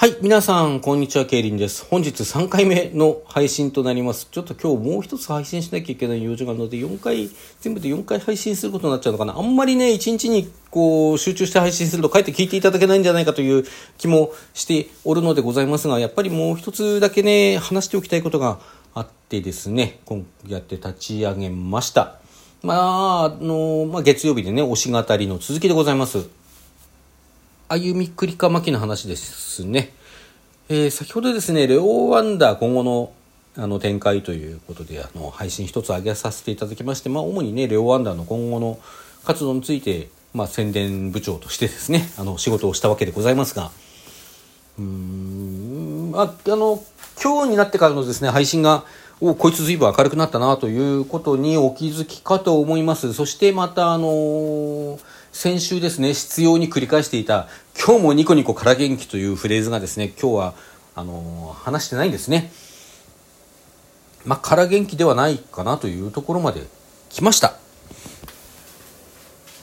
はい、皆さん、こんにちは、ケイリンです。本日3回目の配信となります。ちょっと今日もう一つ配信しなきゃいけない用事があるので、4回、全部で4回配信することになっちゃうのかな。あんまりね、1日にこう、集中して配信すると、かえって聞いていただけないんじゃないかという気もしておるのでございますが、やっぱりもう一つだけね、話しておきたいことがあってですね、今やって立ち上げました。まあ、あの、まあ、月曜日でね、推し語りの続きでございます。歩みくりかまきの話ですね。えー、先ほどですね、レオワンダー今後のあの展開ということで、あの、配信一つ上げさせていただきまして、まあ、主にね、レオワンダーの今後の活動について、まあ、宣伝部長としてですね、あの、仕事をしたわけでございますが、うーん、あ、あの、今日になってからのですね、配信が、おこいつ随分明るくなったなということにお気づきかと思います。そしてまた、あのー先週ですね、必要に繰り返していた、今日もニコニコから元気というフレーズがですね、今日は、あのー、話してないんですね。まあ、から元気ではないかなというところまで来ました。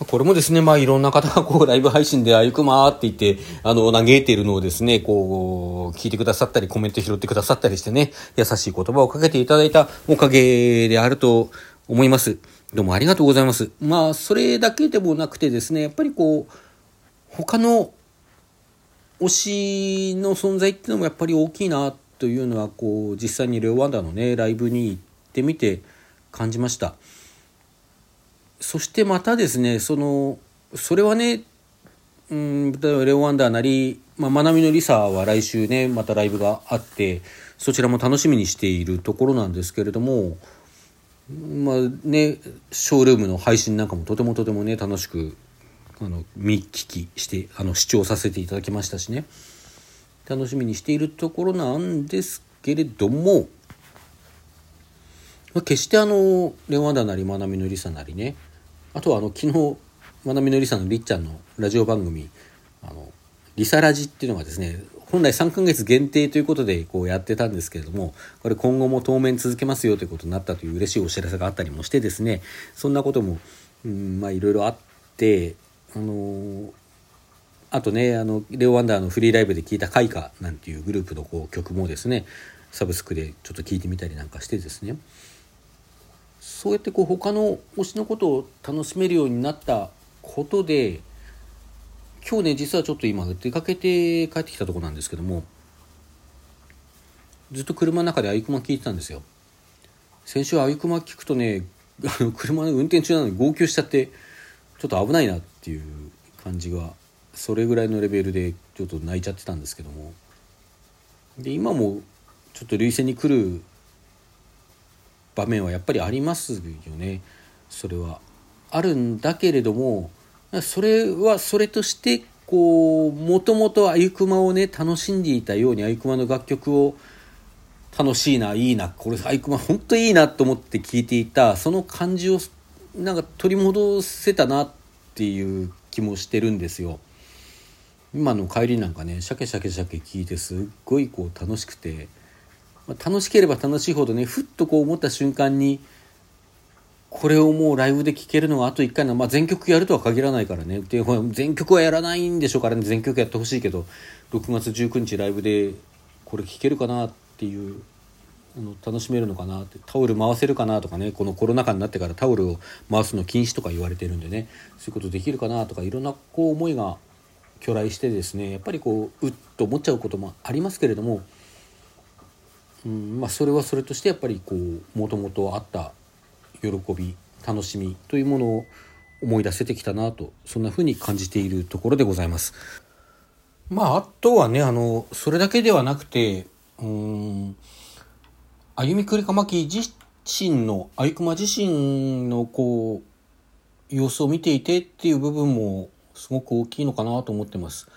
これもですね、まあいろんな方がこうライブ配信であゆくまーって言って、あの、嘆いているのをですね、こう、聞いてくださったり、コメント拾ってくださったりしてね、優しい言葉をかけていただいたおかげであると思います。どうもありがとうございます。まあ、それだけでもなくてですね、やっぱりこう、他の推しの存在っていうのもやっぱり大きいなというのは、こう、実際にレオワンダーのね、ライブに行ってみて感じました。そしてまたですね、その、それはね、うん、例えばレオワンダーなり、まあ、まなみのりさは来週ね、またライブがあって、そちらも楽しみにしているところなんですけれども、まあね、ショールームの配信なんかもとてもとてもね、楽しく、あの、見聞きして、あの、視聴させていただきましたしね、楽しみにしているところなんですけれども、まあ、決してあの、レワダなり、まなみのりさなりね、あとはあの、昨日、まなみのりさのりっちゃんのラジオ番組、あの、リサラジっていうのがですね、本来3ヶ月限定ということでこうやってたんですけれども、これ今後も当面続けますよということになったという嬉しいお知らせがあったりもしてですね、そんなことも、うん、まあいろいろあって、あのー、あとね、あの、レオワンダーのフリーライブで聴いた開花なんていうグループのこう曲もですね、サブスクでちょっと聴いてみたりなんかしてですね、そうやってこう他の推しのことを楽しめるようになったことで、今日ね、実はちょっと今出かけて帰ってきたとこなんですけども、ずっと車の中でアイクマ聞いてたんですよ。先週アイクマ聞くとね、車の運転中なのに号泣しちゃって、ちょっと危ないなっていう感じが、それぐらいのレベルでちょっと泣いちゃってたんですけども。で、今もちょっと涙腺に来る場面はやっぱりありますよね。それは。あるんだけれども、それはそれとしてこうもともとあゆくまをね楽しんでいたようにあゆくまの楽曲を楽しいないいなこれあゆくま本当いいなと思って聴いていたその感じをなんか取り戻せたなっていう気もしてるんですよ。今の帰りなんかねシャケシャケシャケ聞いてすっごいこう楽しくて、まあ、楽しければ楽しいほどねふっとこう思った瞬間にこれをもうライブで聴けるのがあと1回の、まあ、全曲やるとは限らないからね。で、全曲はやらないんでしょうからね、全曲やってほしいけど、6月19日ライブでこれ聴けるかなっていう、あの楽しめるのかなって、タオル回せるかなとかね、このコロナ禍になってからタオルを回すの禁止とか言われてるんでね、そういうことできるかなとか、いろんなこう思いが去来してですね、やっぱりこう、うっと思っちゃうこともありますけれども、うんまあ、それはそれとしてやっぱりこうもともとあった喜び楽しみというものを思い出せてきたなとそんな風に感じているところでございます。まああとはねあのそれだけではなくてうん歩みくりかまき自身のあゆくま自身のこう様子を見ていてっていう部分もすごく大きいのかなと思ってます。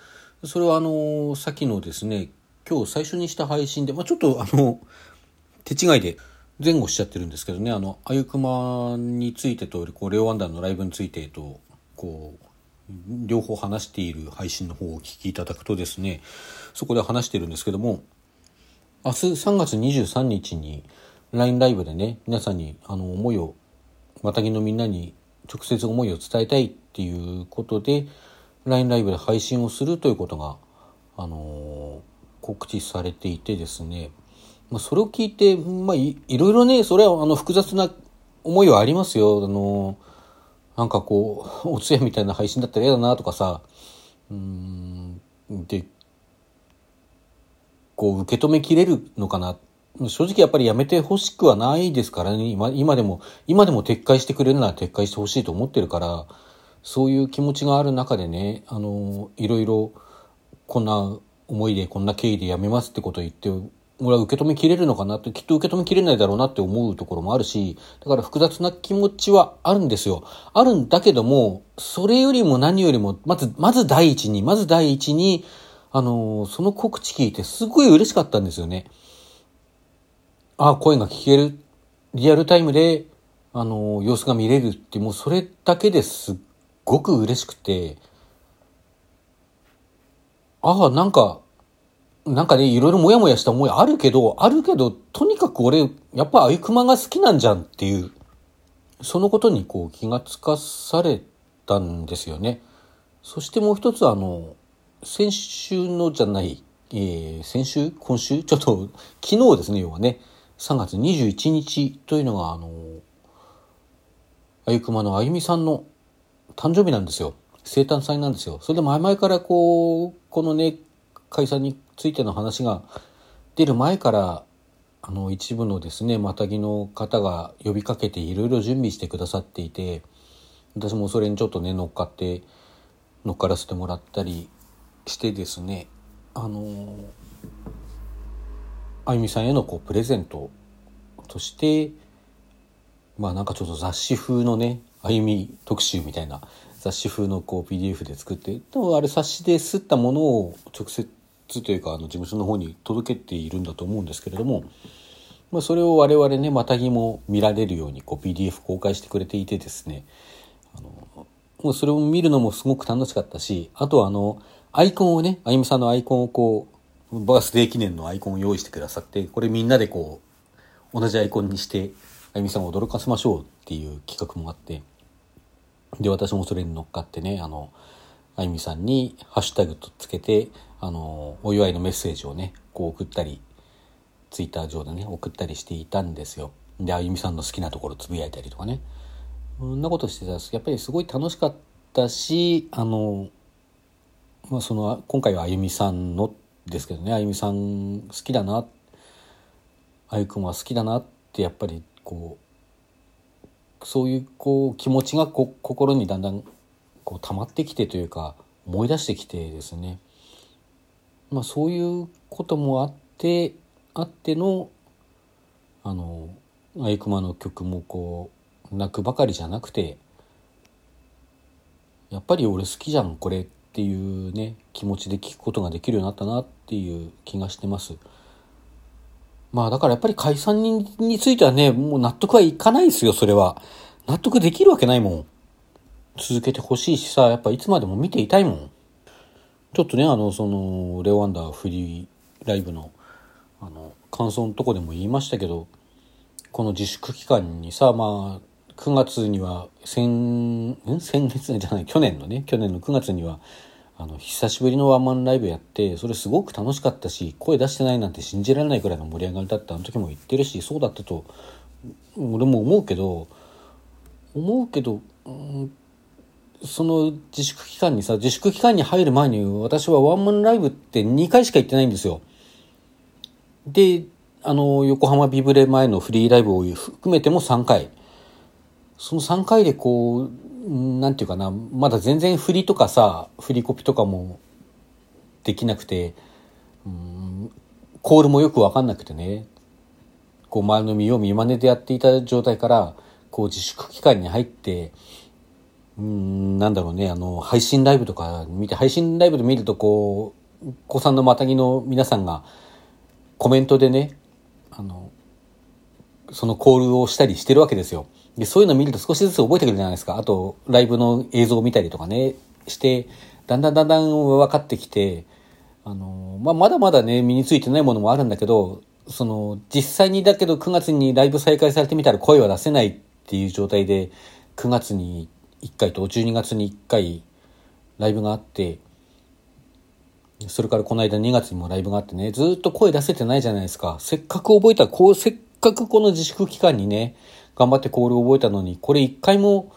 それはあのさっきのですね今日最初にした配信で、まあ、ちょっとあの手違いで前後しちゃってるんですけどね、あの、あゆくまについてと、こう、レオワンダーのライブについてと、こう、両方話している配信の方をお聞きいただくとですね、そこで話してるんですけども、明日3月23日に LINE ライブでね、皆さんにあの思いを、またぎのみんなに直接思いを伝えたいっていうことで、LINE ライブで配信をするということが、あの告知されていてですね、まあ、それを聞いて、まあい、いろいろね、それはあの複雑な思いはありますよ。あの、なんかこう、お通夜みたいな配信だったら嫌だなとかさ、うん、で、こう受け止めきれるのかな。正直やっぱりやめてほしくはないですからね。今、今でも、今でも撤回してくれるなら撤回してほしいと思ってるから、そういう気持ちがある中でね、あの、いろいろ、こんな思いで、こんな経緯でやめますってことを言って、俺は受け止めきれるのかなって、きっと受け止めきれないだろうなって思うところもあるし、だから複雑な気持ちはあるんですよ。あるんだけども、それよりも何よりも、まず、まず第一に、まず第一に、あの、その告知聞いてすごい嬉しかったんですよね。ああ、声が聞ける。リアルタイムで、あの、様子が見れるって、もうそれだけですっごく嬉しくて、ああ、なんか、なんかね、いろいろモヤモヤした思いあるけど、あるけど、とにかく俺、やっぱあゆくまが好きなんじゃんっていう、そのことにこう気がつかされたんですよね。そしてもう一つあの、先週のじゃない、えー、先週？今週？ちょっと、昨日ですね、要はね、3月21日というのが、あの、あゆくまのあゆみさんの誕生日なんですよ。生誕祭なんですよ。それで前々からこう、このね、解散についての話が出る前からあの一部のですねマタギの方が呼びかけていろいろ準備してくださっていて私もそれにちょっとね乗っかって乗っからせてもらったりしてですねあのあゆみさんへのこうプレゼントとしてまあなんかちょっと雑誌風のねあゆみ特集みたいな雑誌風のこう PDF で作ってでもあれ冊子で刷ったものを直接というかあの事務所の方に届けているんだと思うんですけれども、まあ、それを我々ねまたぎも見られるようにこう PDF 公開してくれていてですねあのもうそれを見るのもすごく楽しかったしあとあのアイコンをねあゆみさんのアイコンをこうバースデー記念のアイコンを用意してくださってこれみんなでこう同じアイコンにしてあゆみさんを驚かせましょうっていう企画もあってで、私もそれに乗っかってね、あの、あゆみさんにハッシュタグとつけて、あの、お祝いのメッセージをね、こう送ったり、ツイッター上でね、送ったりしていたんですよ。で、あゆみさんの好きなところつぶやいたりとかね。そんなことしてたら、やっぱりすごい楽しかったし、あの、まあ、その、今回はあゆみさんのですけどね、あゆみさん好きだな、あゆくんは好きだなってやっぱりこう、そういうこう気持ちがこ心にだんだんこう溜まってきてというか思い出してきてですね、まあ、そういうこともあってあってのあのあゆくまの曲もこう泣くばかりじゃなくてやっぱり俺好きじゃんこれっていうね気持ちで聴くことができるようになったなっていう気がしてます。まあだからやっぱり解散についてはね、もう納得はいかないですよ、それは。納得できるわけないもん。続けてほしいしさ、やっぱいつまでも見ていたいもん。ちょっとね、あの、その、レオワンダーフリーライブの、あの、感想のとこでも言いましたけど、この自粛期間にさ、まあ、9月には、先、ん？先月じゃない、去年のね、去年の9月には、あの久しぶりのワンマンライブやってそれすごく楽しかったし声出してないなんて信じられないくらいの盛り上がりだったあの時も言ってるしそうだったと俺も思うけど思うけど、うん、その自粛期間にさ自粛期間に入る前に私はワンマンライブって2回しか行ってないんですよ。であの横浜ビブレ前のフリーライブを含めても3回その3回でこうなんていうかな、まだ全然振りとかさ、振りコピとかもできなくて、うん、コールもよくわかんなくてね、こう前の見よう見まねでやっていた状態から、こう自粛期間に入って、うん、なんだろうね、あの、配信ライブとか見て、配信ライブで見るとこう、お子さんのまたぎの皆さんがコメントでね、あの、そのコールをしたりしてるわけですよ。で、そういうの見ると少しずつ覚えてくるじゃないですか。あと、ライブの映像を見たりとかね、して、だんだんだんだん分かってきて、あの、まあ、まだまだね、身についてないものもあるんだけど、その、実際にだけど9月にライブ再開されてみたら声は出せないっていう状態で、9月に1回と12月に1回ライブがあって、それからこの間2月にもライブがあってね、ずっと声出せてないじゃないですか。せっかく覚えた、こう、せっかくこの自粛期間にね、頑張ってコールを覚えたのに、これ一回も、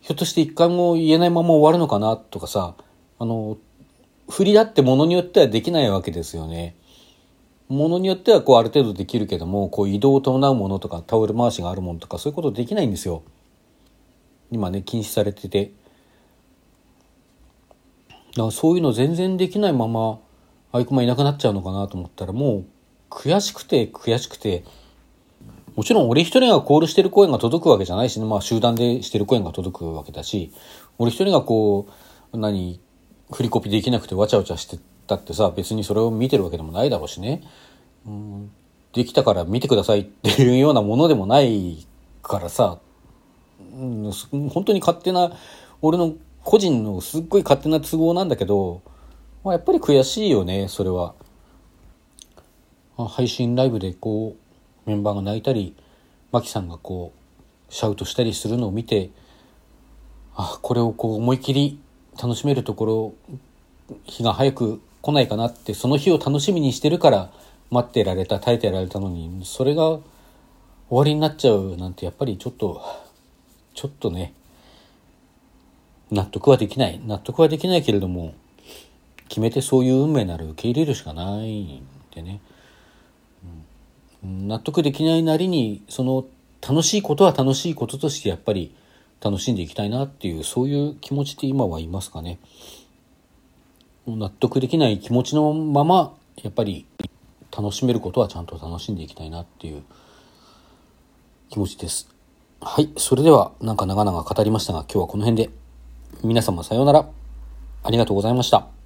ひょっとして一回も言えないまま終わるのかなとかさ、あの、振りだってものによってはできないわけですよね。ものによってはこうある程度できるけども、こう移動を伴うものとかタオル回しがあるものとかそういうことできないんですよ。今ね、禁止されてて。だからそういうの全然できないままアイクマいなくなっちゃうのかなと思ったらもう悔しくて悔しくて。もちろん俺一人がコールしてる声が届くわけじゃないしね。まあ集団でしてる声が届くわけだし俺一人がこう何振りコピできなくてわちゃわちゃしてたってさ別にそれを見てるわけでもないだろうしね。うんできたから見てくださいっていうようなものでもないからさ、本当に勝手な俺の個人のすっごい勝手な都合なんだけど、まあ、やっぱり悔しいよねそれは。配信ライブでこうメンバーが泣いたりマキさんがこうシャウトしたりするのを見てあこれをこう思い切り楽しめるところ日が早く来ないかなってその日を楽しみにしてるから待ってられた耐えてられたのにそれが終わりになっちゃうなんてやっぱりちょっとちょっとね納得はできない。納得はできないけれども決めてそういう運命なら受け入れるしかないんでね、うん、納得できないなりにその楽しいことは楽しいこととしてやっぱり楽しんでいきたいなっていうそういう気持ちで今はいますかね。納得できない気持ちのままやっぱり楽しめることはちゃんと楽しんでいきたいなっていう気持ちです。はいそれではなんか長々語りましたが今日はこの辺で皆様さようなら。ありがとうございました。